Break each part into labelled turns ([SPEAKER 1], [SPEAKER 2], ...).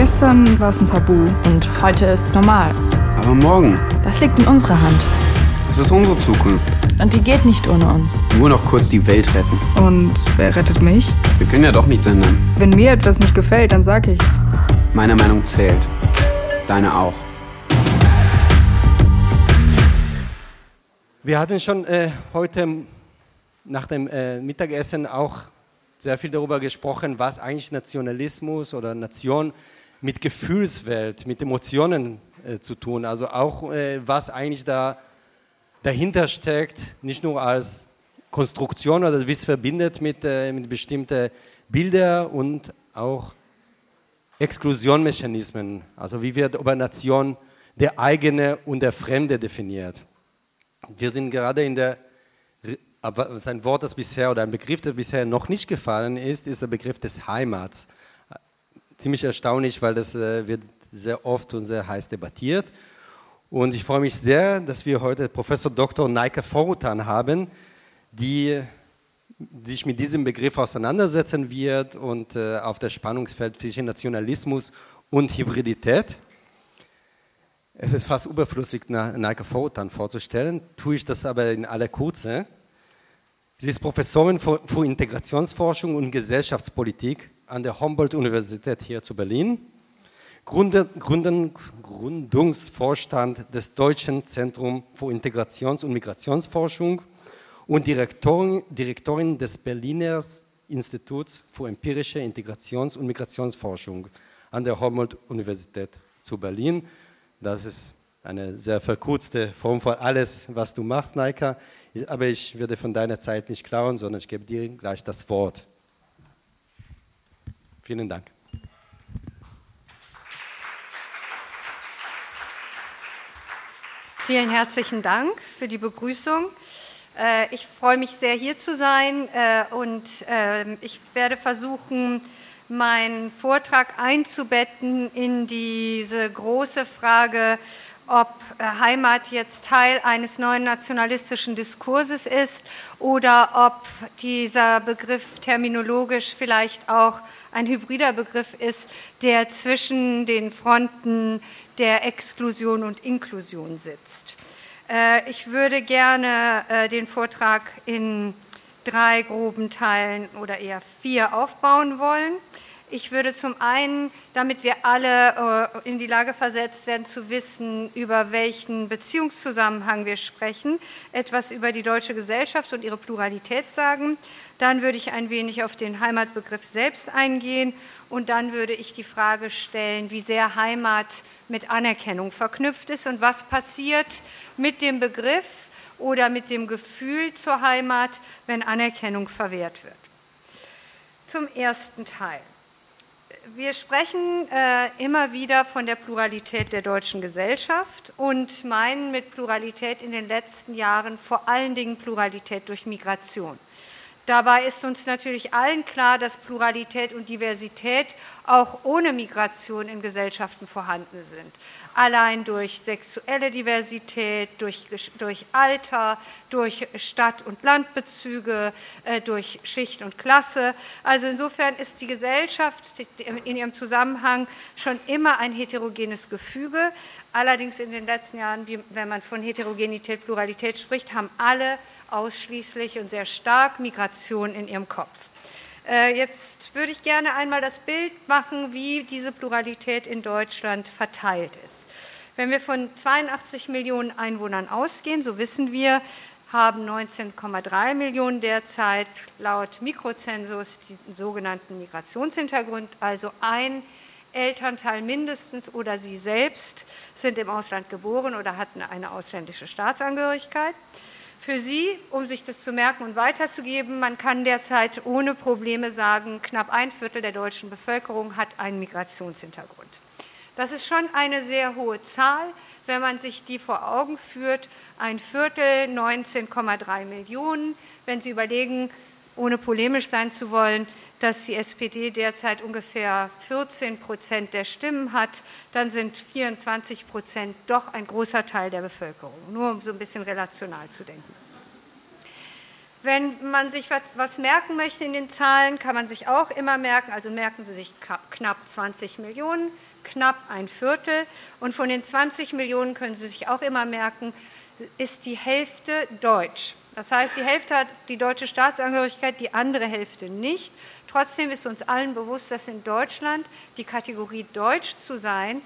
[SPEAKER 1] Gestern war es ein Tabu und heute ist es normal.
[SPEAKER 2] Aber morgen,
[SPEAKER 1] Das liegt in unserer Hand.
[SPEAKER 2] es ist unsere Zukunft.
[SPEAKER 1] Und die geht nicht ohne uns.
[SPEAKER 2] Nur noch kurz die Welt retten.
[SPEAKER 1] Und wer rettet mich?
[SPEAKER 2] Wir können ja doch nichts ändern.
[SPEAKER 1] Wenn mir etwas nicht gefällt, dann sag ich's.
[SPEAKER 2] Meine Meinung zählt. Deine auch.
[SPEAKER 3] Wir hatten schon äh, heute nach dem äh, Mittagessen auch sehr viel darüber gesprochen, was eigentlich Nationalismus oder Nation mit Gefühlswelt, mit Emotionen äh, zu tun. Also auch, äh, was eigentlich da dahinter steckt, nicht nur als Konstruktion oder wie es verbindet mit, äh, mit bestimmten Bildern und auch Exklusionmechanismen. Also wie wird über Nation der eigene und der Fremde definiert. Wir sind gerade in der, aber sein Wort, das bisher oder ein Begriff, der bisher noch nicht gefallen ist, ist der Begriff des Heimats. Ziemlich erstaunlich, weil das äh, wird sehr oft und sehr heiß debattiert. Und ich freue mich sehr, dass wir heute Professor Dr. Naike Forutan haben, die sich mit diesem Begriff auseinandersetzen wird und äh, auf das Spannungsfeld zwischen Nationalismus und Hybridität. Es ist fast überflüssig, Na- Naike Forutan vorzustellen, tue ich das aber in aller Kürze. Sie ist Professorin für Integrationsforschung und Gesellschaftspolitik an der Humboldt-Universität hier zu Berlin, Gründungsvorstand des Deutschen Zentrums für Integrations- und Migrationsforschung und Direktorin, Direktorin des Berliner Instituts für empirische Integrations- und Migrationsforschung an der Humboldt-Universität zu Berlin. Das ist eine sehr verkürzte Form von alles, was du machst, Naika. Aber ich werde von deiner Zeit nicht klauen, sondern ich gebe dir gleich das Wort. Vielen Dank.
[SPEAKER 4] Vielen herzlichen Dank für die Begrüßung. Äh, Ich freue mich sehr, hier zu sein äh, und ähm, ich werde versuchen, meinen Vortrag einzubetten in diese große Frage, ob äh, Heimat jetzt Teil eines neuen nationalistischen Diskurses ist oder ob dieser Begriff terminologisch vielleicht auch ein hybrider Begriff ist, der zwischen den Fronten der Exklusion und Inklusion sitzt. Äh, Ich würde gerne äh, den Vortrag in drei groben Teilen oder eher vier aufbauen wollen. Ich würde zum einen, damit wir alle äh, in die Lage versetzt werden, zu wissen, über welchen Beziehungszusammenhang wir sprechen, etwas über die deutsche Gesellschaft und ihre Pluralität sagen. Dann würde ich ein wenig auf den Heimatbegriff selbst eingehen und dann würde ich die Frage stellen, wie sehr Heimat mit Anerkennung verknüpft ist und was passiert mit dem Begriff oder mit dem Gefühl zur Heimat, wenn Anerkennung verwehrt wird. Zum ersten Teil. Wir sprechen äh, immer wieder von der Pluralität der deutschen Gesellschaft und meinen mit Pluralität in den letzten Jahren vor allen Dingen Pluralität durch Migration. Dabei ist uns natürlich allen klar, dass Pluralität und Diversität auch ohne Migration in Gesellschaften vorhanden sind. Allein durch sexuelle Diversität, durch, durch Alter, durch Stadt- und Landbezüge, äh, durch Schicht und Klasse. Also insofern ist die Gesellschaft in ihrem Zusammenhang schon immer ein heterogenes Gefüge. Allerdings in den letzten Jahren, wenn man von Heterogenität, Pluralität spricht, haben alle ausschließlich und sehr stark Migration in ihrem Kopf. Äh, Jetzt würde ich gerne einmal das Bild machen, wie diese Pluralität in Deutschland verteilt ist. Wenn wir von 82 Millionen Einwohnern ausgehen, so wissen wir, haben 19,3 Millionen derzeit laut Mikrozensus diesen sogenannten Migrationshintergrund, also ein Elternteil mindestens oder sie selbst sind im Ausland geboren oder hatten eine ausländische Staatsangehörigkeit. Für Sie, um sich das zu merken und weiterzugeben, man kann derzeit ohne Probleme sagen, knapp ein Viertel der deutschen Bevölkerung hat einen Migrationshintergrund. Das ist schon eine sehr hohe Zahl, wenn man sich die vor Augen führt. Ein Viertel, 19,3 Millionen. Wenn Sie überlegen, ohne polemisch sein zu wollen, dass die SPD derzeit ungefähr 14 Prozent der Stimmen hat, dann sind 24 Prozent doch ein großer Teil der Bevölkerung. Nur um so ein bisschen relational zu denken. Wenn man sich was merken möchte in den Zahlen, kann man sich auch immer merken, also merken Sie sich knapp 20 Millionen, knapp ein Viertel. Und von den 20 Millionen können Sie sich auch immer merken, ist die Hälfte deutsch. Das heißt, die Hälfte hat die deutsche Staatsangehörigkeit, die andere Hälfte nicht. Trotzdem ist uns allen bewusst, dass in Deutschland die Kategorie Deutsch zu sein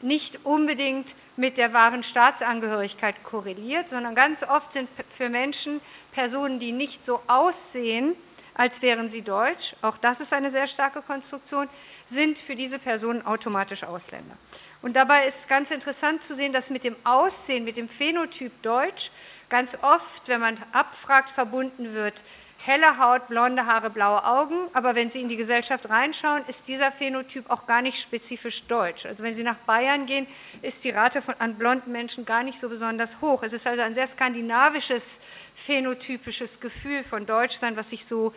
[SPEAKER 4] nicht unbedingt mit der wahren Staatsangehörigkeit korreliert, sondern ganz oft sind für Menschen Personen, die nicht so aussehen, als wären sie deutsch, auch das ist eine sehr starke Konstruktion, sind für diese Personen automatisch Ausländer. Und dabei ist ganz interessant zu sehen, dass mit dem Aussehen, mit dem Phänotyp Deutsch ganz oft, wenn man abfragt, verbunden wird helle Haut, blonde Haare, blaue Augen, aber wenn Sie in die Gesellschaft reinschauen, ist dieser Phänotyp auch gar nicht spezifisch deutsch. Also wenn Sie nach Bayern gehen, ist die Rate von, an blonden Menschen gar nicht so besonders hoch. Es ist also ein sehr skandinavisches, phänotypisches Gefühl von Deutschland, was sich so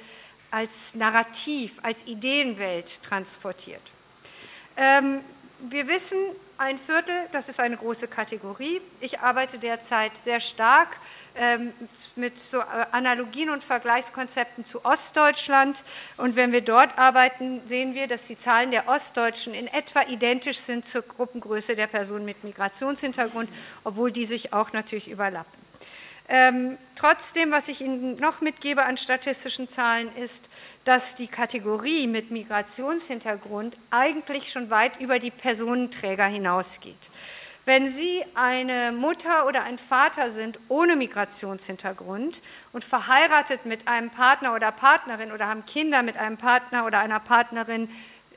[SPEAKER 4] als Narrativ, als Ideenwelt transportiert. Ähm, wir wissen, ein Viertel, das ist eine große Kategorie. Ich arbeite derzeit sehr stark ähm, mit so äh, Analogien und Vergleichskonzepten zu Ostdeutschland. Und wenn wir dort arbeiten, sehen wir, dass die Zahlen der Ostdeutschen in etwa identisch sind zur Gruppengröße der Personen mit Migrationshintergrund, obwohl die sich auch natürlich überlappen. Ähm, trotzdem, was ich Ihnen noch mitgebe an statistischen Zahlen, ist, dass die Kategorie mit Migrationshintergrund eigentlich schon weit über die Personenträger hinausgeht. Wenn Sie eine Mutter oder ein Vater sind ohne Migrationshintergrund und verheiratet mit einem Partner oder Partnerin oder haben Kinder mit einem Partner oder einer Partnerin,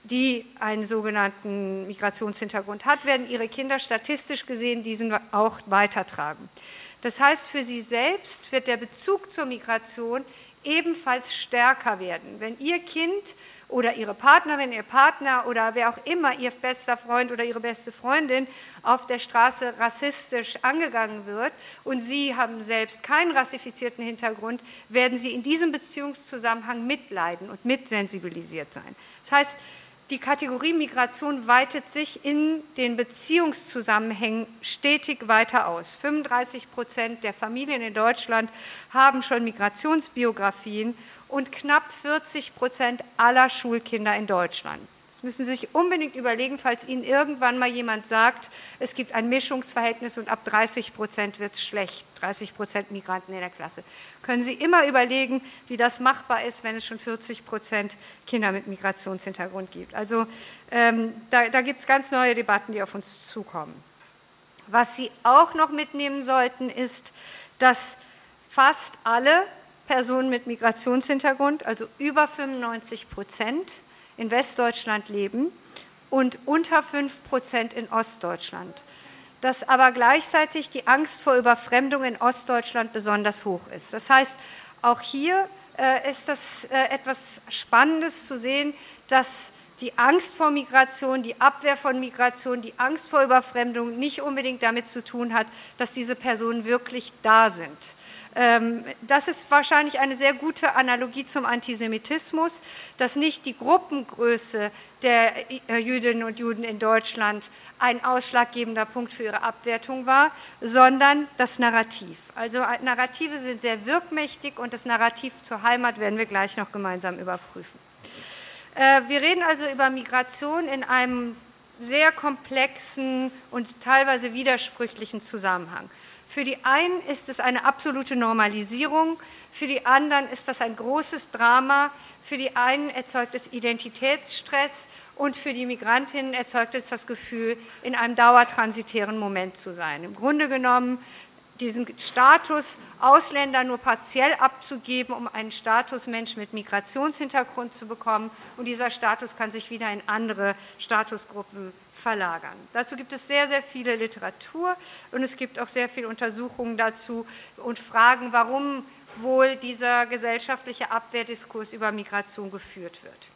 [SPEAKER 4] die einen sogenannten Migrationshintergrund hat, werden Ihre Kinder statistisch gesehen diesen auch weitertragen. Das heißt, für sie selbst wird der Bezug zur Migration ebenfalls stärker werden. Wenn Ihr Kind oder Ihre Partnerin, Ihr Partner oder wer auch immer, Ihr bester Freund oder Ihre beste Freundin auf der Straße rassistisch angegangen wird und Sie haben selbst keinen rassifizierten Hintergrund, werden Sie in diesem Beziehungszusammenhang mitleiden und mitsensibilisiert sein. Das heißt, die Kategorie Migration weitet sich in den Beziehungszusammenhängen stetig weiter aus. 35 Prozent der Familien in Deutschland haben schon Migrationsbiografien und knapp 40 Prozent aller Schulkinder in Deutschland müssen Sie sich unbedingt überlegen, falls Ihnen irgendwann mal jemand sagt, es gibt ein Mischungsverhältnis und ab 30 Prozent wird es schlecht, 30 Prozent Migranten in der Klasse. Können Sie immer überlegen, wie das machbar ist, wenn es schon 40 Prozent Kinder mit Migrationshintergrund gibt. Also ähm, da, da gibt es ganz neue Debatten, die auf uns zukommen. Was Sie auch noch mitnehmen sollten, ist, dass fast alle Personen mit Migrationshintergrund, also über 95 Prozent, in Westdeutschland leben und unter 5 Prozent in Ostdeutschland. Dass aber gleichzeitig die Angst vor Überfremdung in Ostdeutschland besonders hoch ist. Das heißt, auch hier äh, ist das äh, etwas Spannendes zu sehen, dass die Angst vor Migration, die Abwehr von Migration, die Angst vor Überfremdung nicht unbedingt damit zu tun hat, dass diese Personen wirklich da sind. Ähm, das ist wahrscheinlich eine sehr gute Analogie zum Antisemitismus, dass nicht die Gruppengröße der äh, Jüdinnen und Juden in Deutschland ein ausschlaggebender Punkt für ihre Abwertung war, sondern das Narrativ. Also äh, Narrative sind sehr wirkmächtig und das Narrativ zur Heimat werden wir gleich noch gemeinsam überprüfen. Äh, wir reden also über Migration in einem sehr komplexen und teilweise widersprüchlichen Zusammenhang. Für die einen ist es eine absolute Normalisierung, für die anderen ist das ein großes Drama, für die einen erzeugt es Identitätsstress und für die Migrantinnen erzeugt es das Gefühl, in einem dauertransitären Moment zu sein. Im Grunde genommen diesen Status Ausländer nur partiell abzugeben, um einen Status Mensch mit Migrationshintergrund zu bekommen. Und dieser Status kann sich wieder in andere Statusgruppen verlagern. Dazu gibt es sehr, sehr viele Literatur und es gibt auch sehr viele Untersuchungen dazu und Fragen, warum wohl dieser gesellschaftliche Abwehrdiskurs über Migration geführt wird.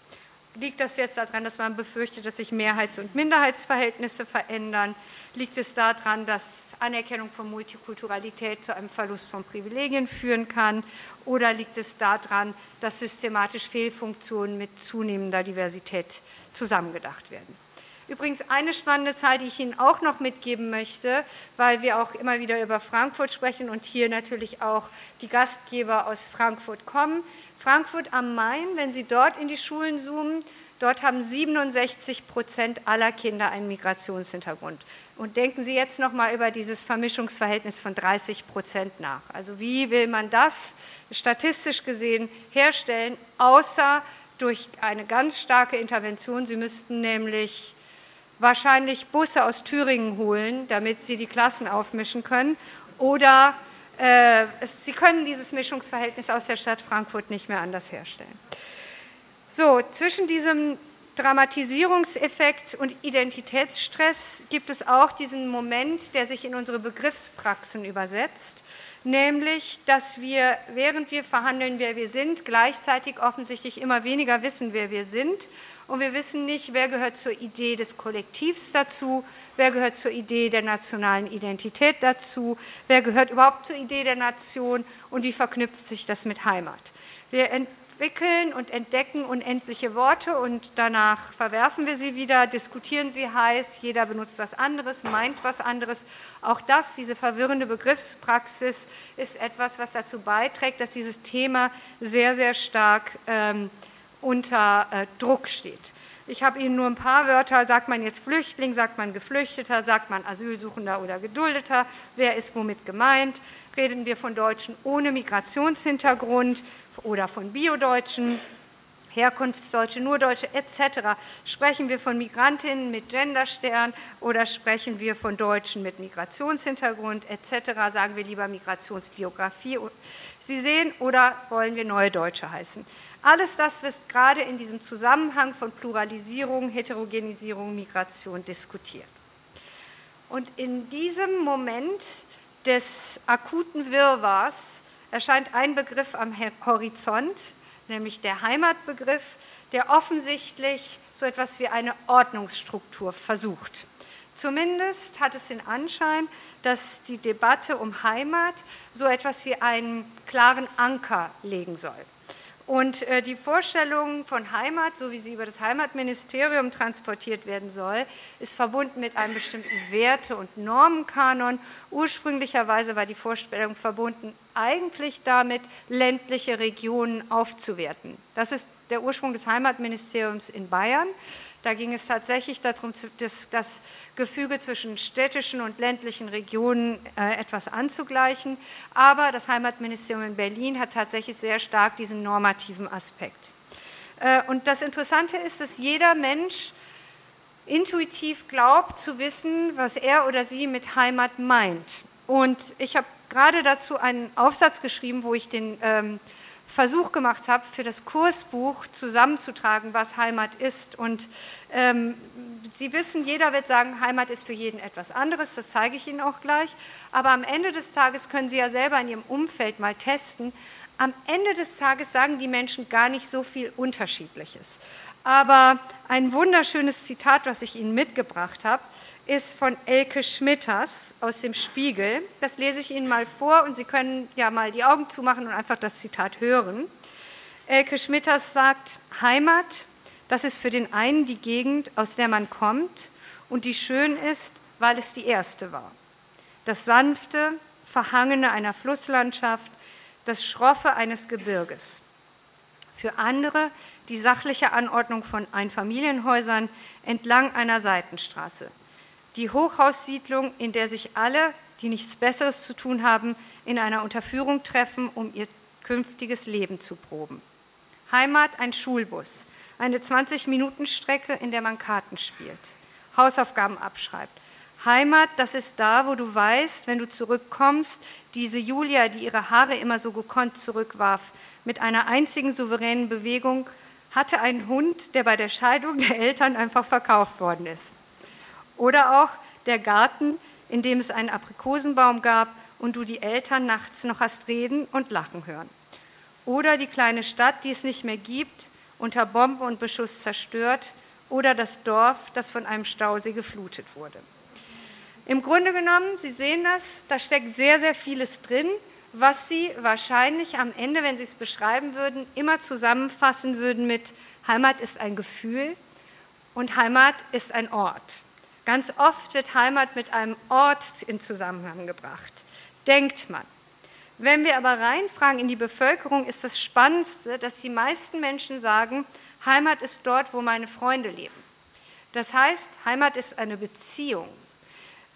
[SPEAKER 4] Liegt das jetzt daran, dass man befürchtet, dass sich Mehrheits- und Minderheitsverhältnisse verändern? Liegt es daran, dass Anerkennung von Multikulturalität zu einem Verlust von Privilegien führen kann? Oder liegt es daran, dass systematisch Fehlfunktionen mit zunehmender Diversität zusammengedacht werden? Übrigens eine spannende Zahl, die ich Ihnen auch noch mitgeben möchte, weil wir auch immer wieder über Frankfurt sprechen und hier natürlich auch die Gastgeber aus Frankfurt kommen. Frankfurt am Main, wenn Sie dort in die Schulen zoomen, Dort haben 67 Prozent aller Kinder einen Migrationshintergrund. Und denken Sie jetzt noch mal über dieses Vermischungsverhältnis von 30 Prozent nach. Also wie will man das statistisch gesehen herstellen, außer durch eine ganz starke Intervention? Sie müssten nämlich wahrscheinlich Busse aus Thüringen holen, damit Sie die Klassen aufmischen können. Oder äh, Sie können dieses Mischungsverhältnis aus der Stadt Frankfurt nicht mehr anders herstellen. So, zwischen diesem Dramatisierungseffekt und Identitätsstress gibt es auch diesen Moment, der sich in unsere Begriffspraxen übersetzt, nämlich, dass wir, während wir verhandeln, wer wir sind, gleichzeitig offensichtlich immer weniger wissen, wer wir sind. Und wir wissen nicht, wer gehört zur Idee des Kollektivs dazu, wer gehört zur Idee der nationalen Identität dazu, wer gehört überhaupt zur Idee der Nation und wie verknüpft sich das mit Heimat. Wir entwickeln und entdecken unendliche Worte und danach verwerfen wir sie wieder, diskutieren sie heiß, jeder benutzt was anderes, meint was anderes. Auch das, diese verwirrende Begriffspraxis, ist etwas, was dazu beiträgt, dass dieses Thema sehr, sehr stark ähm, unter äh, Druck steht. Ich habe Ihnen nur ein paar Wörter. Sagt man jetzt Flüchtling, sagt man Geflüchteter, sagt man Asylsuchender oder Geduldeter? Wer ist womit gemeint? Reden wir von Deutschen ohne Migrationshintergrund oder von Biodeutschen? Herkunftsdeutsche, nur Deutsche etc. Sprechen wir von Migrantinnen mit Genderstern oder sprechen wir von Deutschen mit Migrationshintergrund etc. Sagen wir lieber Migrationsbiografie. Sie sehen, oder wollen wir neue Deutsche heißen? Alles das wird gerade in diesem Zusammenhang von Pluralisierung, Heterogenisierung, Migration diskutiert. Und in diesem Moment des akuten Wirrwarrs erscheint ein Begriff am Horizont, nämlich der Heimatbegriff, der offensichtlich so etwas wie eine Ordnungsstruktur versucht. Zumindest hat es den Anschein, dass die Debatte um Heimat so etwas wie einen klaren Anker legen soll. Und äh, die Vorstellung von Heimat, so wie sie über das Heimatministerium transportiert werden soll, ist verbunden mit einem bestimmten Werte- und Normenkanon. Ursprünglicherweise war die Vorstellung verbunden eigentlich damit, ländliche Regionen aufzuwerten. Das ist der Ursprung des Heimatministeriums in Bayern. Da ging es tatsächlich darum, das, Gefüge zwischen städtischen und ländlichen Regionen äh, etwas anzugleichen. Aber das Heimatministerium in Berlin hat tatsächlich sehr stark diesen normativen Aspekt. Äh, und das Interessante ist, dass jeder Mensch intuitiv glaubt zu wissen, was er oder sie mit Heimat meint. Und ich habe gerade dazu einen Aufsatz geschrieben, wo ich den ähm, Versuch gemacht habe, für das Kursbuch zusammenzutragen, was Heimat ist. Und ähm, Sie wissen, jeder wird sagen, Heimat ist für jeden etwas anderes, das zeige ich Ihnen auch gleich. Aber am Ende des Tages können Sie ja selber in Ihrem Umfeld mal testen. Am Ende des Tages sagen die Menschen gar nicht so viel Unterschiedliches. Aber ein wunderschönes Zitat, was ich Ihnen mitgebracht habe, ist von Elke Schmitters aus dem Spiegel. Das lese ich Ihnen mal vor und Sie können ja mal die Augen zumachen und einfach das Zitat hören. Elke Schmitters sagt, Heimat, das ist für den einen die Gegend, aus der man kommt und die schön ist, weil es die erste war. Das sanfte, verhangene einer Flusslandschaft, das schroffe eines Gebirges. Für andere die sachliche Anordnung von Einfamilienhäusern entlang einer Seitenstraße die Hochhaussiedlung, in der sich alle, die nichts Besseres zu tun haben, in einer Unterführung treffen, um ihr künftiges Leben zu proben. Heimat ein Schulbus, eine 20-Minuten-Strecke, in der man Karten spielt, Hausaufgaben abschreibt. Heimat, das ist da, wo du weißt, wenn du zurückkommst, diese Julia, die ihre Haare immer so gekonnt zurückwarf, mit einer einzigen souveränen Bewegung, hatte einen Hund, der bei der Scheidung der Eltern einfach verkauft worden ist. Oder auch der Garten, in dem es einen Aprikosenbaum gab und du die Eltern nachts noch hast reden und lachen hören. Oder die kleine Stadt, die es nicht mehr gibt, unter Bomben und Beschuss zerstört. Oder das Dorf, das von einem Stausee geflutet wurde. Im Grunde genommen, Sie sehen das, da steckt sehr, sehr vieles drin, was Sie wahrscheinlich am Ende, wenn Sie es beschreiben würden, immer zusammenfassen würden mit Heimat ist ein Gefühl und Heimat ist ein Ort. Ganz oft wird Heimat mit einem Ort in Zusammenhang gebracht. Denkt man. Wenn wir aber reinfragen in die Bevölkerung, ist das Spannendste, dass die meisten Menschen sagen, Heimat ist dort, wo meine Freunde leben. Das heißt, Heimat ist eine Beziehung.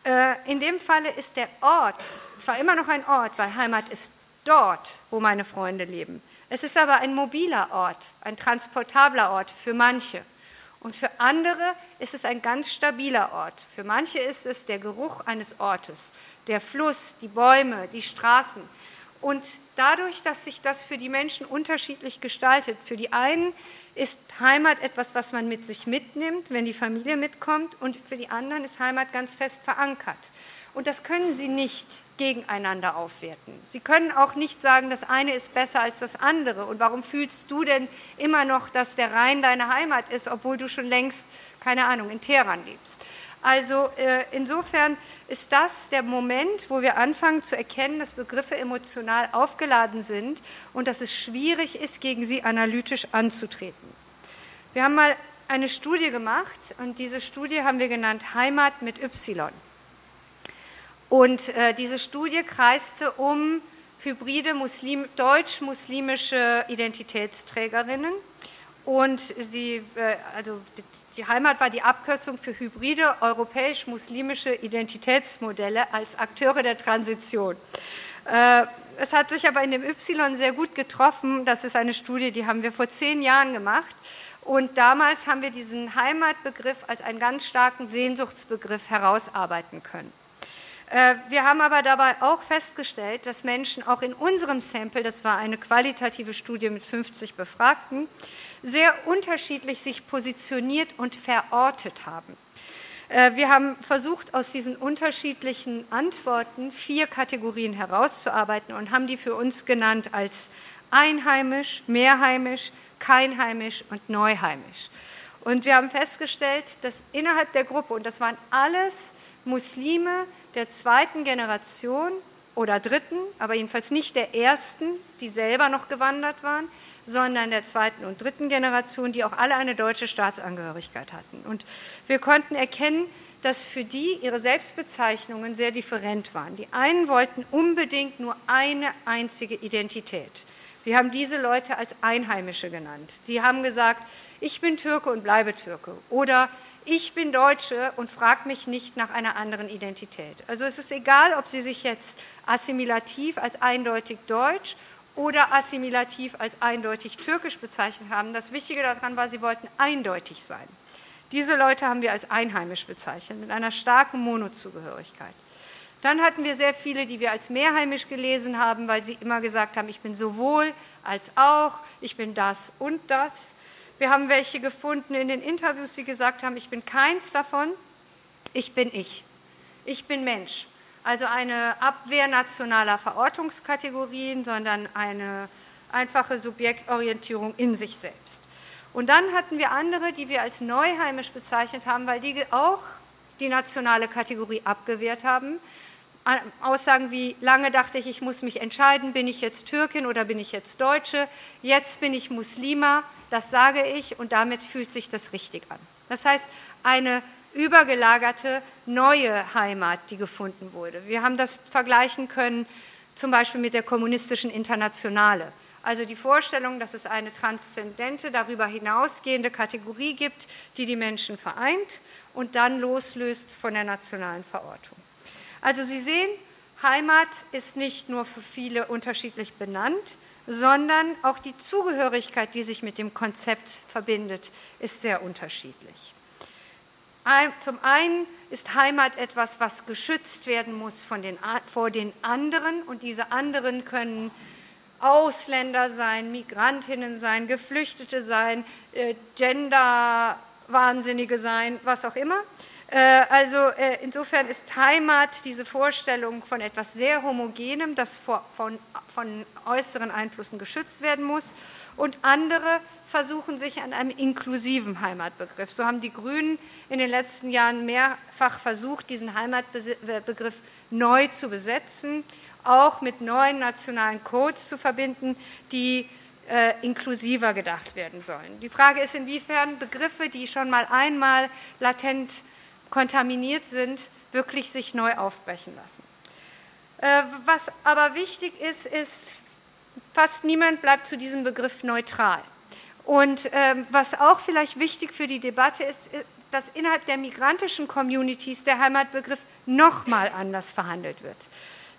[SPEAKER 4] Äh, in dem Falle ist der Ort zwar immer noch ein Ort, weil Heimat ist dort, wo meine Freunde leben. Es ist aber ein mobiler Ort, ein transportabler Ort für manche. Und für andere ist es ein ganz stabiler Ort. Für manche ist es der Geruch eines Ortes, der Fluss, die Bäume, die Straßen. Und dadurch, dass sich das für die Menschen unterschiedlich gestaltet, für die einen ist Heimat etwas, was man mit sich mitnimmt, wenn die Familie mitkommt, und für die anderen ist Heimat ganz fest verankert. Und das können Sie nicht gegeneinander aufwerten. Sie können auch nicht sagen, das eine ist besser als das andere. Und warum fühlst du denn immer noch, dass der Rhein deine Heimat ist, obwohl du schon längst, keine Ahnung, in Teheran lebst? Also äh, insofern ist das der Moment, wo wir anfangen zu erkennen, dass Begriffe emotional aufgeladen sind und dass es schwierig ist, gegen sie analytisch anzutreten. Wir haben mal eine Studie gemacht und diese Studie haben wir genannt Heimat mit Y. Und äh, diese Studie kreiste um hybride Muslim, deutsch-muslimische Identitätsträgerinnen. Und die, äh, also die Heimat war die Abkürzung für hybride europäisch-muslimische Identitätsmodelle als Akteure der Transition. Äh, es hat sich aber in dem Y sehr gut getroffen. Das ist eine Studie, die haben wir vor zehn Jahren gemacht. Und damals haben wir diesen Heimatbegriff als einen ganz starken Sehnsuchtsbegriff herausarbeiten können. Äh, wir haben aber dabei auch festgestellt, dass Menschen auch in unserem Sample, das war eine qualitative Studie mit 50 Befragten, sehr unterschiedlich sich positioniert und verortet haben. Äh, wir haben versucht, aus diesen unterschiedlichen Antworten vier Kategorien herauszuarbeiten und haben die für uns genannt als einheimisch, mehrheimisch, keinheimisch und neuheimisch. Und wir haben festgestellt, dass innerhalb der Gruppe, und das waren alles Muslime, der zweiten Generation oder dritten, aber jedenfalls nicht der ersten, die selber noch gewandert waren, sondern der zweiten und dritten Generation, die auch alle eine deutsche Staatsangehörigkeit hatten. Und wir konnten erkennen, dass für die ihre Selbstbezeichnungen sehr different waren. Die einen wollten unbedingt nur eine einzige Identität. Wir haben diese Leute als Einheimische genannt. Die haben gesagt, ich bin Türke und bleibe Türke. Oder ich bin Deutsche und frage mich nicht nach einer anderen Identität. Also es ist egal, ob Sie sich jetzt assimilativ als eindeutig deutsch oder assimilativ als eindeutig türkisch bezeichnet haben. Das Wichtige daran war, sie wollten eindeutig sein. Diese Leute haben wir als einheimisch bezeichnet, mit einer starken Monozugehörigkeit. Dann hatten wir sehr viele, die wir als mehrheimisch gelesen haben, weil sie immer gesagt haben, ich bin sowohl als auch, ich bin das und das. Wir haben welche gefunden in den Interviews, die gesagt haben, ich bin keins davon, ich bin ich. Ich bin Mensch. Also eine Abwehr nationaler Verortungskategorien, sondern eine einfache Subjektorientierung in sich selbst. Und dann hatten wir andere, die wir als neuheimisch bezeichnet haben, weil die auch die nationale Kategorie abgewehrt haben. Aussagen wie, lange dachte ich, ich muss mich entscheiden, bin ich jetzt Türkin oder bin ich jetzt Deutsche, jetzt bin ich Muslima, das sage ich und damit fühlt sich das richtig an. Das heißt, eine übergelagerte neue Heimat, die gefunden wurde. Wir haben das vergleichen können zum Beispiel mit der kommunistischen Internationale. Also die Vorstellung, dass es eine transzendente, darüber hinausgehende Kategorie gibt, die die Menschen vereint und dann loslöst von der nationalen Verortung. Also Sie sehen, Heimat ist nicht nur für viele unterschiedlich benannt, sondern auch die Zugehörigkeit, die sich mit dem Konzept verbindet, ist sehr unterschiedlich. Zum einen ist Heimat etwas, was geschützt werden muss den, vor den anderen und diese anderen können Ausländer sein, Migrantinnen sein, Geflüchtete sein, äh, Gender-Wahnsinnige sein, was auch immer. Äh, also äh, insofern ist Heimat diese Vorstellung von etwas sehr Homogenem, das von, von äußeren Einflüssen geschützt werden muss. Und andere versuchen sich an einem inklusiven Heimatbegriff. So haben die Grünen in den letzten Jahren mehrfach versucht, diesen Heimatbegriff neu zu besetzen, auch mit neuen nationalen Codes zu verbinden, die äh, inklusiver gedacht werden sollen. Die Frage ist, inwiefern Begriffe, die schon mal einmal latent kontaminiert sind, wirklich sich neu aufbrechen lassen. Äh, was aber wichtig ist, ist, fast niemand bleibt zu diesem Begriff neutral. Und ähm, was auch vielleicht wichtig für die Debatte ist, dass innerhalb der migrantischen Communities der Heimatbegriff nochmal anders verhandelt wird.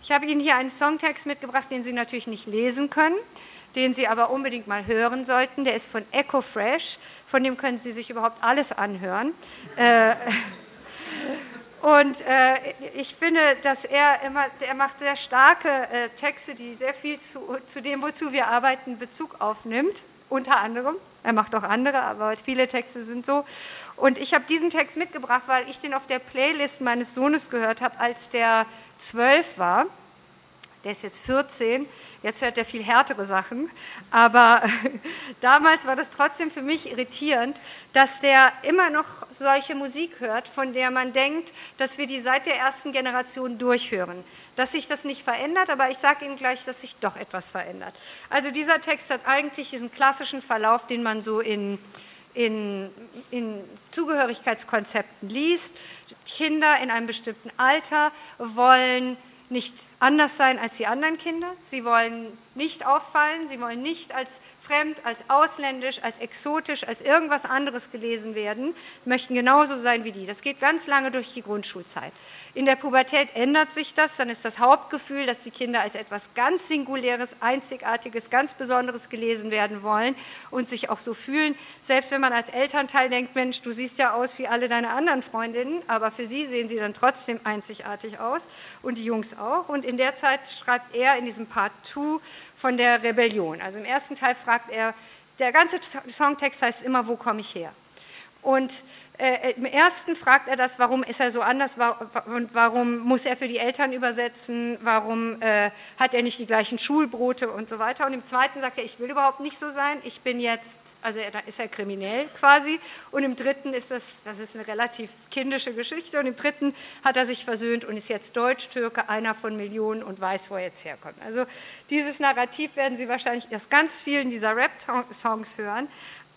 [SPEAKER 4] Ich habe Ihnen hier einen Songtext mitgebracht, den Sie natürlich nicht lesen können, den Sie aber unbedingt mal hören sollten. Der ist von Echo Fresh, von dem können Sie sich überhaupt alles anhören. Äh, und äh, ich finde, dass er immer, er macht sehr starke äh, Texte, die sehr viel zu, zu dem, wozu wir arbeiten, Bezug aufnimmt, unter anderem. Er macht auch andere, aber viele Texte sind so. Und ich habe diesen Text mitgebracht, weil ich den auf der Playlist meines Sohnes gehört habe, als der zwölf war der ist jetzt 14, jetzt hört er viel härtere Sachen, aber damals war das trotzdem für mich irritierend, dass der immer noch solche Musik hört, von der man denkt, dass wir die seit der ersten Generation durchhören. Dass sich das nicht verändert, aber ich sage Ihnen gleich, dass sich doch etwas verändert. Also dieser Text hat eigentlich diesen klassischen Verlauf, den man so in in, in, Zugehörigkeitskonzepten liest. Kinder in einem bestimmten Alter wollen nicht anders sein als die anderen Kinder. Sie wollen nicht auffallen, sie wollen nicht als fremd, als ausländisch, als exotisch, als irgendwas anderes gelesen werden, möchten genauso sein wie die. Das geht ganz lange durch die Grundschulzeit. In der Pubertät ändert sich das, dann ist das Hauptgefühl, dass die Kinder als etwas ganz Singuläres, Einzigartiges, ganz Besonderes gelesen werden wollen und sich auch so fühlen. Selbst wenn man als Elternteil denkt, Mensch, du siehst ja aus wie alle deine anderen Freundinnen, aber für sie sehen sie dann trotzdem einzigartig aus und die Jungs auch. Und in der Zeit schreibt er in diesem Part 2 von der Rebellion. Also im ersten Teil fragt er, der ganze Songtext heißt immer, wo komme ich her? Und äh, im ersten fragt er das, warum ist er so anders und warum muss er für die Eltern übersetzen, warum äh, hat er nicht die gleichen Schulbrote und so weiter. Und im zweiten sagt er, ich will überhaupt nicht so sein, ich bin jetzt, also da ist er kriminell quasi. Und im dritten ist das, das ist eine relativ kindische Geschichte. Und im dritten hat er sich versöhnt und ist jetzt Deutsch-Türke, einer von Millionen und weiß, wo er jetzt herkommt. Also dieses Narrativ werden Sie wahrscheinlich aus ganz vielen dieser Rap-Songs hören.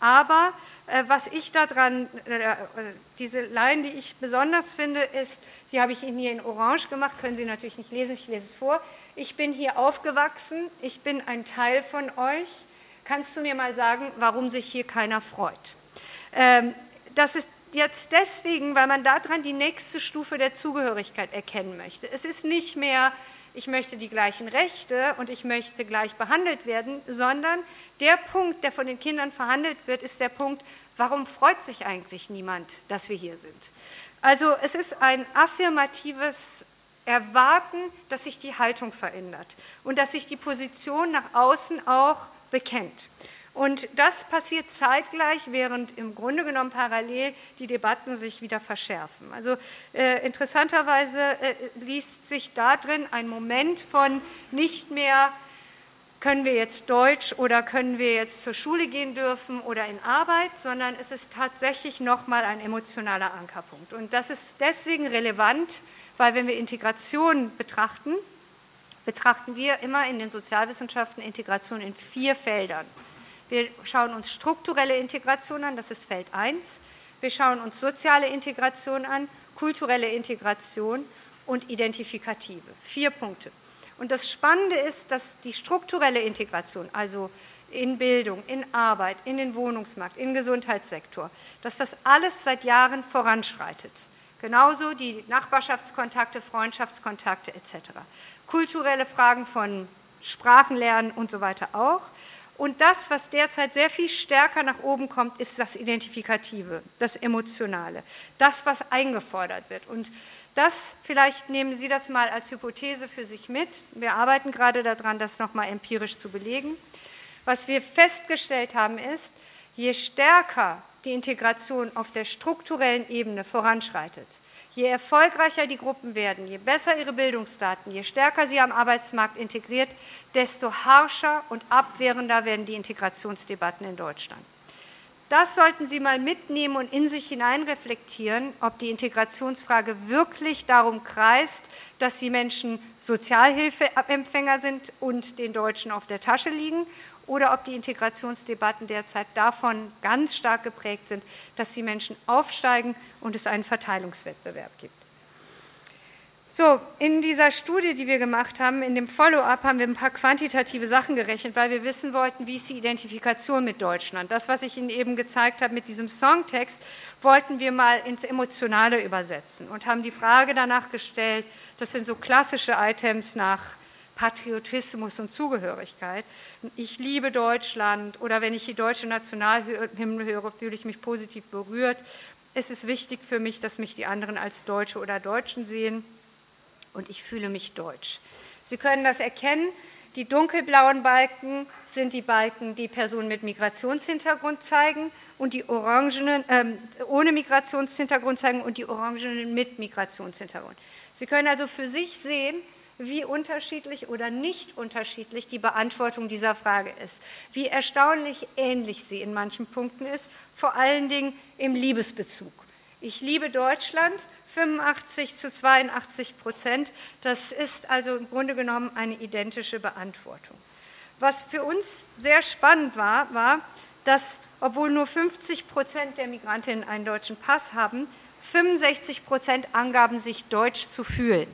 [SPEAKER 4] Aber äh, was ich daran, äh, äh, diese Line, die ich besonders finde, ist, die habe ich Ihnen hier in Orange gemacht, können Sie natürlich nicht lesen, ich lese es vor. Ich bin hier aufgewachsen, ich bin ein Teil von euch. Kannst du mir mal sagen, warum sich hier keiner freut? Ähm, das ist jetzt deswegen, weil man daran die nächste Stufe der Zugehörigkeit erkennen möchte. Es ist nicht mehr ich möchte die gleichen Rechte und ich möchte gleich behandelt werden, sondern der Punkt, der von den Kindern verhandelt wird, ist der Punkt, warum freut sich eigentlich niemand, dass wir hier sind. Also es ist ein affirmatives Erwarten, dass sich die Haltung verändert und dass sich die Position nach außen auch bekennt. Und das passiert zeitgleich, während im Grunde genommen parallel die Debatten sich wieder verschärfen. Also äh, interessanterweise äh, liest sich da drin ein Moment von nicht mehr können wir jetzt Deutsch oder können wir jetzt zur Schule gehen dürfen oder in Arbeit, sondern es ist tatsächlich nochmal ein emotionaler Ankerpunkt. Und das ist deswegen relevant, weil wenn wir Integration betrachten, betrachten wir immer in den Sozialwissenschaften Integration in vier Feldern. Wir schauen uns strukturelle Integration an, das ist Feld 1. Wir schauen uns soziale Integration an, kulturelle Integration und identifikative. Vier Punkte. Und das Spannende ist, dass die strukturelle Integration, also in Bildung, in Arbeit, in den Wohnungsmarkt, im Gesundheitssektor, dass das alles seit Jahren voranschreitet. Genauso die Nachbarschaftskontakte, Freundschaftskontakte etc. Kulturelle Fragen von Sprachenlernen und so weiter auch. Und das, was derzeit sehr viel stärker nach oben kommt, ist das Identifikative, das Emotionale, das, was eingefordert wird. Und das, vielleicht nehmen Sie das mal als Hypothese für sich mit. Wir arbeiten gerade daran, das nochmal empirisch zu belegen. Was wir festgestellt haben, ist, je stärker die Integration auf der strukturellen Ebene voranschreitet, Je erfolgreicher die Gruppen werden, je besser ihre Bildungsdaten, je stärker sie am Arbeitsmarkt integriert, desto harscher und abwehrender werden die Integrationsdebatten in Deutschland. Das sollten Sie mal mitnehmen und in sich hineinreflektieren, ob die Integrationsfrage wirklich darum kreist, dass die Menschen Sozialhilfeempfänger sind und den Deutschen auf der Tasche liegen, oder ob die Integrationsdebatten derzeit davon ganz stark geprägt sind, dass die Menschen aufsteigen und es einen Verteilungswettbewerb gibt. So, in dieser Studie, die wir gemacht haben, in dem Follow-up, haben wir ein paar quantitative Sachen gerechnet, weil wir wissen wollten, wie ist die Identifikation mit Deutschland. Das, was ich Ihnen eben gezeigt habe mit diesem Songtext, wollten wir mal ins Emotionale übersetzen und haben die Frage danach gestellt, das sind so klassische Items nach Patriotismus und Zugehörigkeit. Ich liebe Deutschland oder wenn ich die deutsche Nationalhymne höre, fühle ich mich positiv berührt. Es ist wichtig für mich, dass mich die anderen als Deutsche oder Deutschen sehen und ich fühle mich deutsch. Sie können das erkennen. Die dunkelblauen Balken sind die Balken, die Personen mit Migrationshintergrund zeigen und die orangenen äh, ohne Migrationshintergrund zeigen und die orangenen mit Migrationshintergrund. Sie können also für sich sehen, wie unterschiedlich oder nicht unterschiedlich die Beantwortung dieser Frage ist, wie erstaunlich ähnlich sie in manchen Punkten ist, vor allen Dingen im Liebesbezug. Ich liebe Deutschland, 85 zu 82 Prozent. Das ist also im Grunde genommen eine identische Beantwortung. Was für uns sehr spannend war, war, dass obwohl nur 50 Prozent der Migrantinnen einen deutschen Pass haben, 65 Prozent angaben, sich deutsch zu fühlen.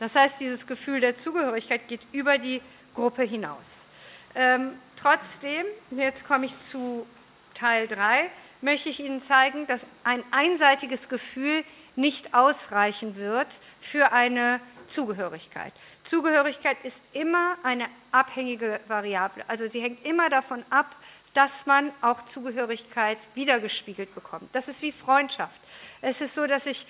[SPEAKER 4] Das heißt, dieses Gefühl der Zugehörigkeit geht über die Gruppe hinaus. Ähm, trotzdem, jetzt komme ich zu Teil 3, möchte ich Ihnen zeigen, dass ein einseitiges Gefühl nicht ausreichen wird für eine Zugehörigkeit. Zugehörigkeit ist immer eine abhängige Variable. Also sie hängt immer davon ab, dass man auch Zugehörigkeit wiedergespiegelt bekommt. Das ist wie Freundschaft. Es ist so, dass ich,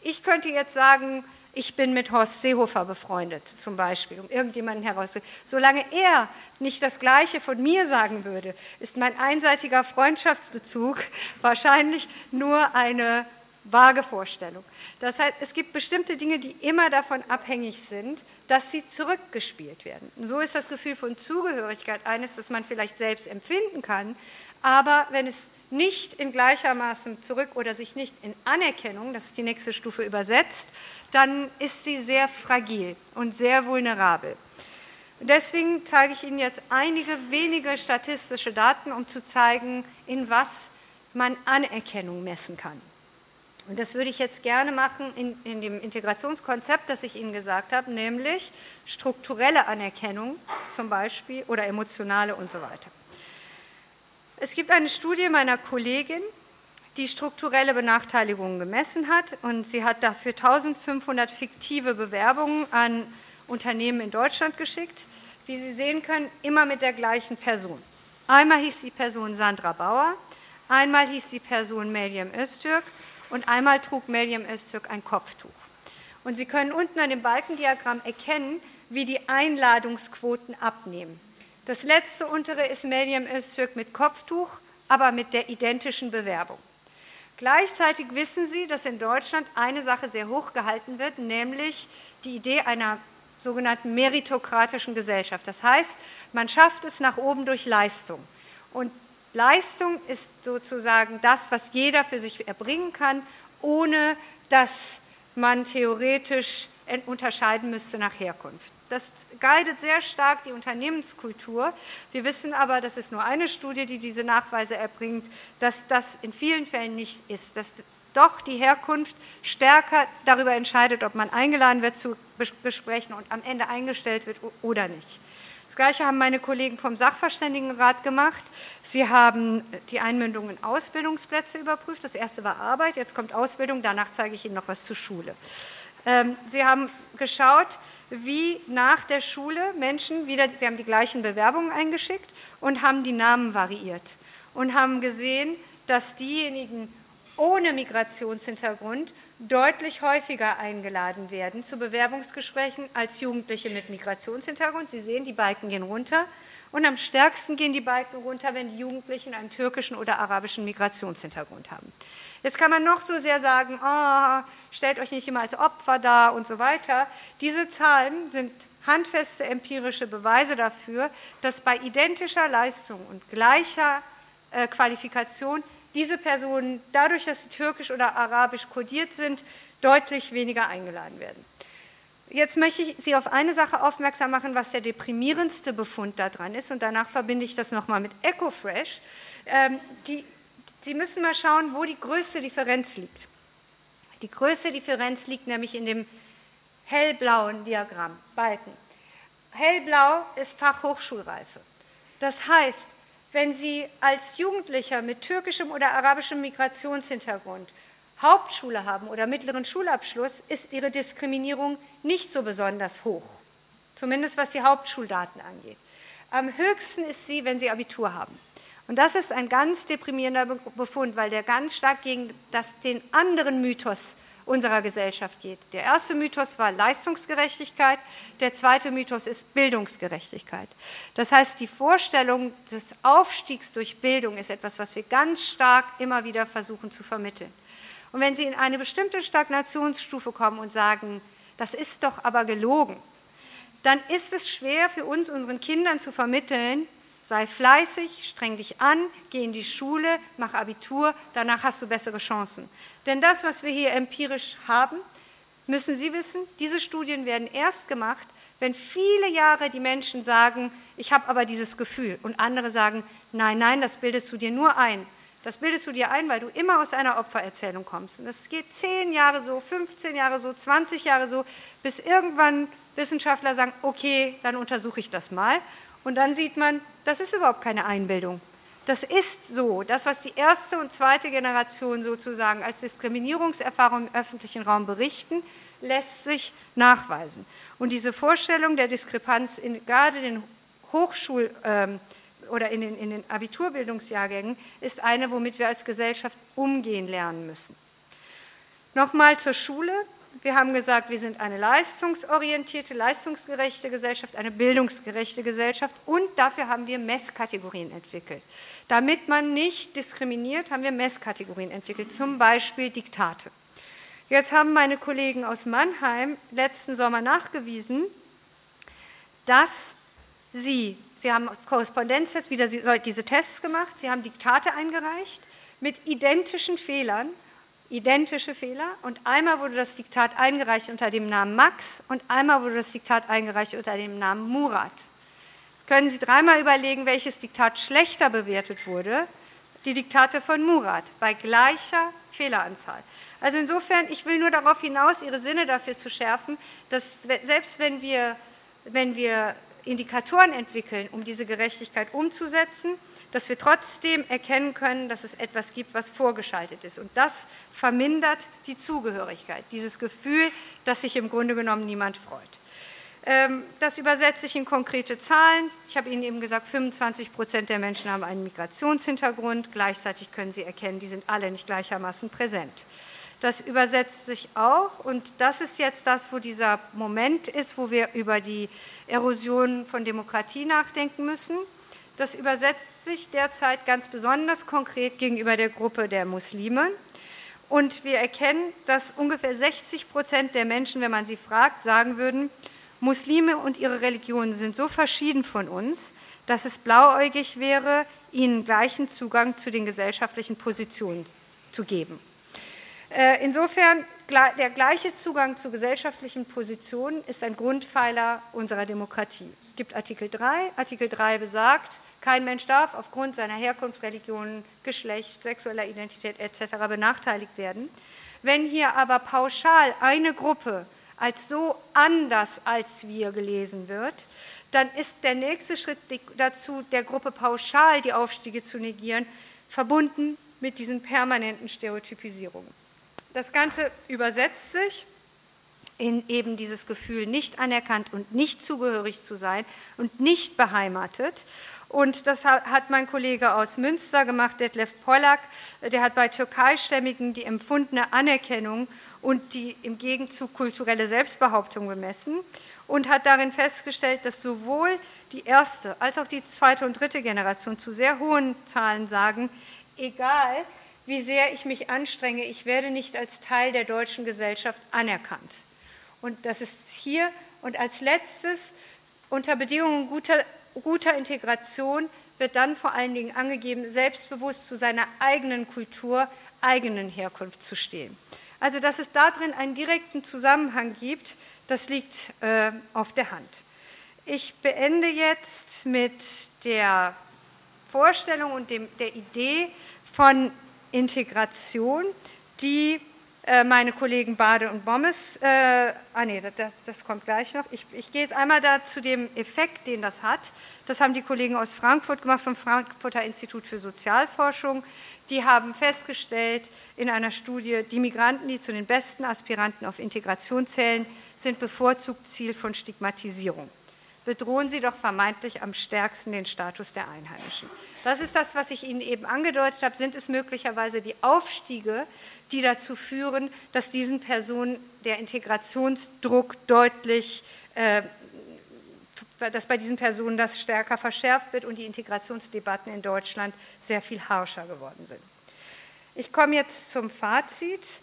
[SPEAKER 4] ich könnte jetzt sagen, ich bin mit Horst Seehofer befreundet, zum Beispiel, um irgendjemanden herauszukriegen. Solange er nicht das Gleiche von mir sagen würde, ist mein einseitiger Freundschaftsbezug wahrscheinlich nur eine vage Vorstellung. Das heißt, es gibt bestimmte Dinge, die immer davon abhängig sind, dass sie zurückgespielt werden. Und so ist das Gefühl von Zugehörigkeit eines, das man vielleicht selbst empfinden kann, aber wenn es nicht in gleichermaßen zurück oder sich nicht in Anerkennung, das ist die nächste Stufe, übersetzt, dann ist sie sehr fragil und sehr vulnerabel. Deswegen zeige ich Ihnen jetzt einige wenige statistische Daten, um zu zeigen, in was man Anerkennung messen kann. Und das würde ich jetzt gerne machen in, in, dem Integrationskonzept, das ich Ihnen gesagt habe, nämlich strukturelle Anerkennung zum Beispiel oder emotionale und so weiter. Es gibt eine Studie meiner Kollegin, die strukturelle Benachteiligungen gemessen hat und sie hat dafür 1500 fiktive Bewerbungen an Unternehmen in Deutschland geschickt. Wie Sie sehen können, immer mit der gleichen Person. Einmal hieß die Person Sandra Bauer, einmal hieß die Person Meryem Öztürk und einmal trug Meryem Öztürk ein Kopftuch. Und Sie können unten an dem Balkendiagramm erkennen, wie die Einladungsquoten abnehmen. Das letzte untere ist Meryem Öztürk mit Kopftuch, aber mit der identischen Bewerbung. Gleichzeitig wissen Sie, dass in Deutschland eine Sache sehr hoch gehalten wird, nämlich die Idee einer sogenannten meritokratischen Gesellschaft. Das heißt, man schafft es nach oben durch Leistung. Und Leistung ist sozusagen das, was jeder für sich erbringen kann, ohne dass man theoretisch unterscheiden müsste nach Herkunft. Das guidet sehr stark die Unternehmenskultur. Wir wissen aber, das ist nur eine Studie, die diese Nachweise erbringt, dass das in vielen Fällen nicht ist, dass doch die Herkunft stärker darüber entscheidet, ob man eingeladen wird zu Gesprächen und am Ende eingestellt wird oder nicht. Das Gleiche haben meine Kollegen vom Sachverständigenrat gemacht. Sie haben die Einmündung in Ausbildungsplätze überprüft. Das erste war Arbeit, jetzt kommt Ausbildung, danach zeige ich Ihnen noch was zur Schule. Ähm, Sie haben geschaut, wie nach der Schule Menschen wieder, Sie haben die gleichen Bewerbungen eingeschickt und haben die Namen variiert und haben gesehen, dass diejenigen ohne Migrationshintergrund deutlich häufiger eingeladen werden zu Bewerbungsgesprächen als Jugendliche mit Migrationshintergrund. Sie sehen, die Balken gehen runter und am stärksten gehen die Balken runter, wenn die Jugendlichen einen türkischen oder arabischen Migrationshintergrund haben. Jetzt kann man noch so sehr sagen, oh, stellt euch nicht immer als Opfer dar und so weiter. Diese Zahlen sind handfeste empirische Beweise dafür, dass bei identischer Leistung und gleicher äh, Qualifikation diese Personen, dadurch, dass sie türkisch oder arabisch kodiert sind, deutlich weniger eingeladen werden. Jetzt möchte ich Sie auf eine Sache aufmerksam machen, was der deprimierendste Befund daran ist. Und danach verbinde ich das nochmal mit EcoFresh. Ähm, die, Sie müssen mal schauen, wo die größte Differenz liegt. Die größte Differenz liegt nämlich in dem hellblauen Diagramm, Balken. Hellblau ist Fachhochschulreife. Das heißt, wenn Sie als Jugendlicher mit türkischem oder arabischem Migrationshintergrund Hauptschule haben oder mittleren Schulabschluss, ist Ihre Diskriminierung nicht so besonders hoch. Zumindest was die Hauptschuldaten angeht. Am höchsten ist sie, wenn Sie Abitur haben. Und das ist ein ganz deprimierender Befund, weil der ganz stark gegen das, den anderen Mythos unserer Gesellschaft geht. Der erste Mythos war Leistungsgerechtigkeit, der zweite Mythos ist Bildungsgerechtigkeit. Das heißt, die Vorstellung des Aufstiegs durch Bildung ist etwas, was wir ganz stark immer wieder versuchen zu vermitteln. Und wenn Sie in eine bestimmte Stagnationsstufe kommen und sagen, das ist doch aber gelogen, dann ist es schwer für uns, unseren Kindern zu vermitteln, sei fleißig, streng dich an, geh in die Schule, mach Abitur, danach hast du bessere Chancen. Denn das, was wir hier empirisch haben, müssen Sie wissen, diese Studien werden erst gemacht, wenn viele Jahre die Menschen sagen, ich habe aber dieses Gefühl und andere sagen, nein, nein, das bildest du dir nur ein. Das bildest du dir ein, weil du immer aus einer Opfererzählung kommst. Und das geht zehn Jahre so, 15 Jahre so, 20 Jahre so, bis irgendwann Wissenschaftler sagen, okay, dann untersuche ich das mal. Und dann sieht man, das ist überhaupt keine Einbildung. Das ist so. Das, was die erste und zweite Generation sozusagen als Diskriminierungserfahrung im öffentlichen Raum berichten, lässt sich nachweisen. Und diese Vorstellung der Diskrepanz in gerade den Hochschul- ähm, oder in den, in den Abiturbildungsjahrgängen ist eine, womit wir als Gesellschaft umgehen lernen müssen. Nochmal zur Schule. Wir haben gesagt, wir sind eine leistungsorientierte, leistungsgerechte Gesellschaft, eine bildungsgerechte Gesellschaft und dafür haben wir Messkategorien entwickelt. Damit man nicht diskriminiert, haben wir Messkategorien entwickelt, zum Beispiel Diktate. Jetzt haben meine Kollegen aus Mannheim letzten Sommer nachgewiesen, dass Sie, Sie haben Korrespondenztests, wieder diese Tests gemacht, Sie haben Diktate eingereicht mit identischen Fehlern, identische Fehler und einmal wurde das Diktat eingereicht unter dem Namen Max und einmal wurde das Diktat eingereicht unter dem Namen Murat. Jetzt können Sie dreimal überlegen, welches Diktat schlechter bewertet wurde. Die Diktate von Murat bei gleicher Fehleranzahl. Also insofern, ich will nur darauf hinaus, Ihre Sinne dafür zu schärfen, dass selbst wenn wir, wenn wir Indikatoren entwickeln, um diese Gerechtigkeit umzusetzen, dass wir trotzdem erkennen können, dass es etwas gibt, was vorgeschaltet ist. Und das vermindert die Zugehörigkeit, dieses Gefühl, dass sich im Grunde genommen niemand freut. Ähm, das übersetze ich in konkrete Zahlen. Ich habe Ihnen eben gesagt, 25 Prozent der Menschen haben einen Migrationshintergrund. Gleichzeitig können Sie erkennen, die sind alle nicht gleichermaßen präsent. Das übersetzt sich auch, und das ist jetzt das, wo dieser Moment ist, wo wir über die Erosion von Demokratie nachdenken müssen. Das übersetzt sich derzeit ganz besonders konkret gegenüber der Gruppe der Muslime. Und wir erkennen, dass ungefähr 60 Prozent der Menschen, wenn man sie fragt, sagen würden, Muslime und ihre Religionen sind so verschieden von uns, dass es blauäugig wäre, ihnen gleichen Zugang zu den gesellschaftlichen Positionen zu geben. Äh, insofern, der gleiche Zugang zu gesellschaftlichen Positionen ist ein Grundpfeiler unserer Demokratie. Es gibt Artikel 3. Artikel 3 besagt, kein Mensch darf aufgrund seiner Herkunft, Religion, Geschlecht, sexueller Identität etc. benachteiligt werden. Wenn hier aber pauschal eine Gruppe als so anders als wir gelesen wird, dann ist der nächste Schritt dazu, der Gruppe pauschal die Aufstiege zu negieren, verbunden mit diesen permanenten Stereotypisierungen. Das Ganze übersetzt sich in eben dieses Gefühl, nicht anerkannt und nicht zugehörig zu sein und nicht beheimatet. Und das hat mein Kollege aus Münster gemacht, Detlef Pollack. Der hat bei Türkeistämmigen die empfundene Anerkennung und die im Gegenzug kulturelle Selbstbehauptung bemessen und hat darin festgestellt, dass sowohl die erste als auch die zweite und dritte Generation zu sehr hohen Zahlen sagen, egal wie sehr ich mich anstrenge, ich werde nicht als Teil der deutschen Gesellschaft anerkannt. Und das ist hier. Und als letztes, unter Bedingungen guter, guter Integration wird dann vor allen Dingen angegeben, selbstbewusst zu seiner eigenen Kultur, eigenen Herkunft zu stehen. Also, dass es darin einen direkten Zusammenhang gibt, das liegt äh, auf der Hand. Ich beende jetzt mit der Vorstellung und dem, der Idee von Integration, die äh, meine Kollegen Bade und Bommes, äh, ah nee, das, das, kommt gleich noch. Ich, ich gehe jetzt einmal da zu dem Effekt, den das hat. Das haben die Kollegen aus Frankfurt gemacht, vom Frankfurter Institut für Sozialforschung. Die haben festgestellt in einer Studie, die Migranten, die zu den besten Aspiranten auf Integration zählen, sind bevorzugt Ziel von Stigmatisierung bedrohen sie doch vermeintlich am stärksten den Status der Einheimischen. Das ist das, was ich Ihnen eben angedeutet habe. Sind es möglicherweise die Aufstiege, die dazu führen, dass diesen Personen der Integrationsdruck deutlich, äh, dass bei diesen Personen das stärker verschärft wird und die Integrationsdebatten in Deutschland sehr viel harscher geworden sind? Ich komme jetzt zum Fazit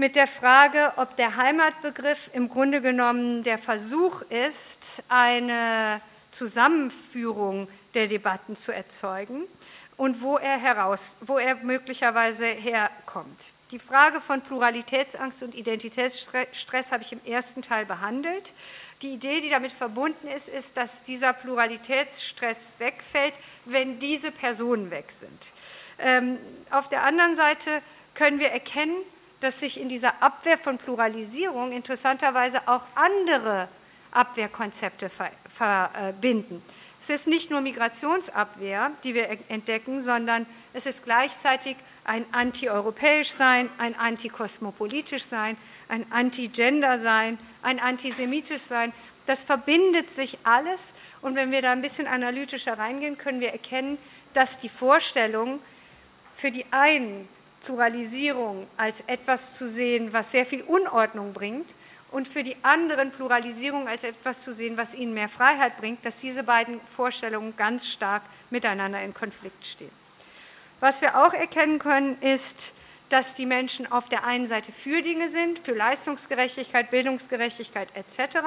[SPEAKER 4] mit der Frage, ob der Heimatbegriff im Grunde genommen der Versuch ist, eine Zusammenführung der Debatten zu erzeugen und wo er, heraus, wo er möglicherweise herkommt. Die Frage von Pluralitätsangst und Identitätsstress habe ich im ersten Teil behandelt. Die Idee, die damit verbunden ist, ist, dass dieser Pluralitätsstress wegfällt, wenn diese Personen weg sind. Ähm, auf der anderen Seite können wir erkennen, dass sich in dieser Abwehr von Pluralisierung interessanterweise auch andere Abwehrkonzepte verbinden. Es ist nicht nur Migrationsabwehr, die wir entdecken, sondern es ist gleichzeitig ein anti-europäisch Sein, ein anti-kosmopolitisch Sein, ein anti-Gender Sein, ein antisemitisch Sein. Das verbindet sich alles und wenn wir da ein bisschen analytischer reingehen, können wir erkennen, dass die Vorstellung für die einen Pluralisierung als etwas zu sehen, was sehr viel Unordnung bringt und für die anderen Pluralisierung als etwas zu sehen, was ihnen mehr Freiheit bringt, dass diese beiden Vorstellungen ganz stark miteinander in Konflikt stehen. Was wir auch erkennen können, ist, dass die Menschen auf der einen Seite für Dinge sind, für Leistungsgerechtigkeit, Bildungsgerechtigkeit etc.,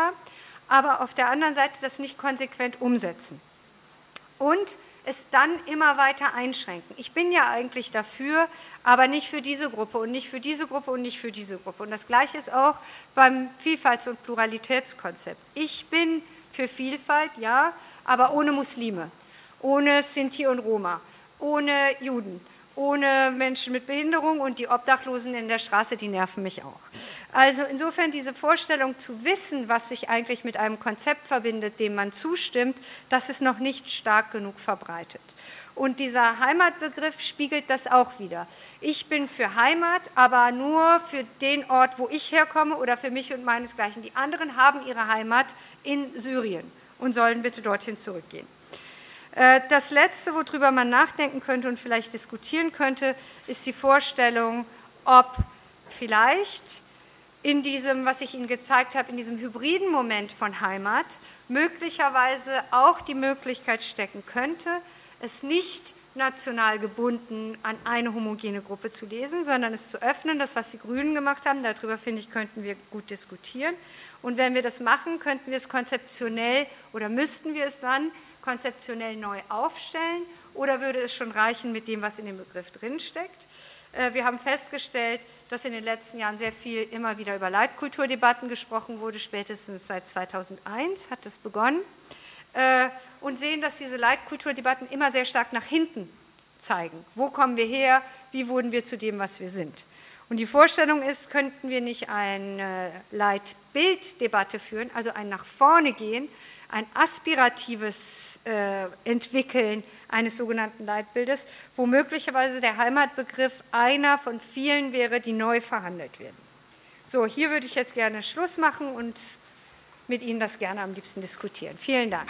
[SPEAKER 4] aber auf der anderen Seite das nicht konsequent umsetzen. Und es dann immer weiter einschränken. Ich bin ja eigentlich dafür, aber nicht für diese Gruppe und nicht für diese Gruppe und nicht für diese Gruppe. Und das Gleiche ist auch beim Vielfalts- und Pluralitätskonzept. Ich bin für Vielfalt, ja, aber ohne Muslime, ohne Sinti und Roma, ohne Juden, ohne Menschen mit Behinderung und die Obdachlosen in der Straße, die nerven mich auch. Also insofern diese Vorstellung zu wissen, was sich eigentlich mit einem Konzept verbindet, dem man zustimmt, das ist noch nicht stark genug verbreitet. Und dieser Heimatbegriff spiegelt das auch wieder. Ich bin für Heimat, aber nur für den Ort, wo ich herkomme oder für mich und meinesgleichen. Die anderen haben ihre Heimat in Syrien und sollen bitte dorthin zurückgehen. Äh, das Letzte, worüber man nachdenken könnte und vielleicht diskutieren könnte, ist die Vorstellung, ob vielleicht in diesem, was ich Ihnen gezeigt habe, in diesem hybriden Moment von Heimat möglicherweise auch die Möglichkeit stecken könnte, es nicht national gebunden an eine homogene Gruppe zu lesen, sondern es zu öffnen, das, was die Grünen gemacht haben. Darüber, finde ich, könnten wir gut diskutieren. Und wenn wir das machen, könnten wir es konzeptionell oder müssten wir es dann konzeptionell neu aufstellen oder würde es schon reichen mit dem, was in dem Begriff drinsteckt? Äh, wir haben festgestellt, dass in den letzten Jahren sehr viel immer wieder über Leitkulturdebatten gesprochen wurde, spätestens seit 2001 hat das begonnen, äh, und sehen, dass diese Leitkulturdebatten immer sehr stark nach hinten zeigen. Wo kommen wir her? Wie wurden wir zu dem, was wir sind? Und die Vorstellung ist, könnten wir nicht eine Leitbilddebatte führen, also ein nach vorne gehen, ein aspiratives äh, Entwickeln eines sogenannten Leitbildes, wo möglicherweise der Heimatbegriff einer von vielen wäre, die neu verhandelt werden. So, hier würde ich jetzt gerne Schluss machen und mit Ihnen das gerne am liebsten diskutieren. Vielen Dank.